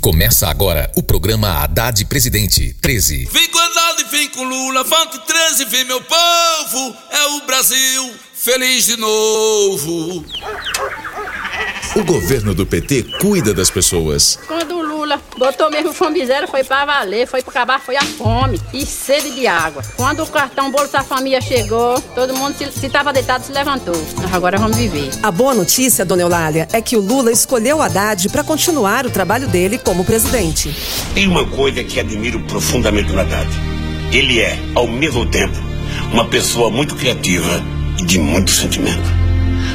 Começa agora o programa Haddad Presidente 13. Vem com Haddad, vem com Lula, vote 13, vem meu povo, é o Brasil feliz de novo. O governo do PT cuida das pessoas. Quando Lula botou mesmo fome zero, foi pra valer, foi pra acabar, foi a fome e sede de água. Quando o cartão Bolsa Família chegou, todo mundo, se, se tava deitado, se levantou. Agora vamos viver. A boa notícia, dona Eulália, é que o Lula escolheu o Haddad para continuar o trabalho dele como presidente. Tem uma coisa que admiro profundamente no Haddad. Ele é, ao mesmo tempo, uma pessoa muito criativa e de muito sentimento.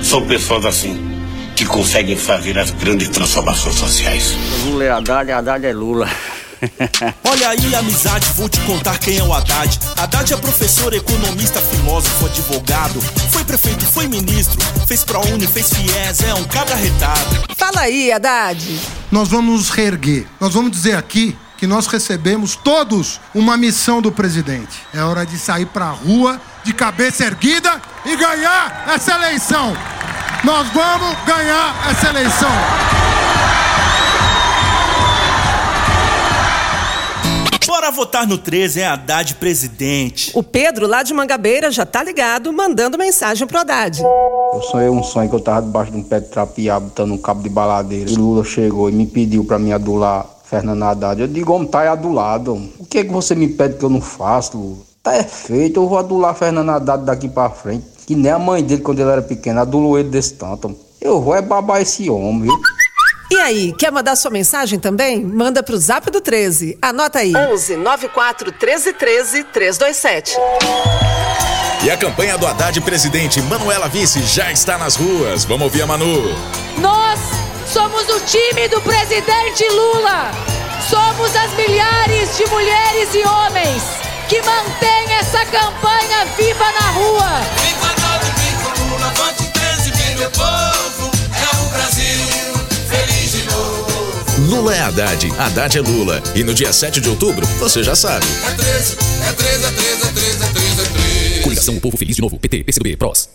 São pessoas assim que conseguem fazer as grandes transformações sociais. Lula é Haddad, Haddad é Lula. Olha aí, amizade, vou te contar quem é o Haddad. Haddad é professor, economista, filósofo, advogado. Foi prefeito, foi ministro, fez ProUni, fez FIES, é um cabra retado. Fala aí, Haddad. Nós vamos nos reerguer. Nós vamos dizer aqui que nós recebemos todos uma missão do presidente. É hora de sair pra rua de cabeça erguida e ganhar essa eleição. Nós vamos ganhar essa eleição. Bora votar no 13, é Haddad presidente. O Pedro, lá de Mangabeira, já tá ligado, mandando mensagem pro Haddad. Eu sonhei um sonho que eu tava debaixo de um pé de trapear, botando um cabo de baladeira. E Lula chegou e me pediu pra me adular Fernando Haddad. Eu digo, homem, tá aí adulado. O que é que você me pede que eu não faço, Lula? Tá é feito, eu vou adular Fernando Haddad daqui pra frente. Que nem a mãe dele, quando ele era pequeno, adulou ele desse tanto. Eu vou é babar esse homem, viu? E aí, quer mandar sua mensagem também? Manda pro zap do 13. Anota aí. 11 94 13 13 327. E a campanha do Haddad Presidente Manuela Vice já está nas ruas. Vamos ouvir a Manu. Nós somos o time do presidente Lula. Somos as milhares de mulheres e homens que mantêm essa campanha viva na rua. Meu povo, é o Brasil feliz de novo. Lula é Haddad, Haddad é Lula. E no dia 7 de outubro, você já sabe. É 13, é 13, é 13, é 13, é 13, é 13. Coligação O Povo Feliz de Novo. PT, PCdoB, PROS.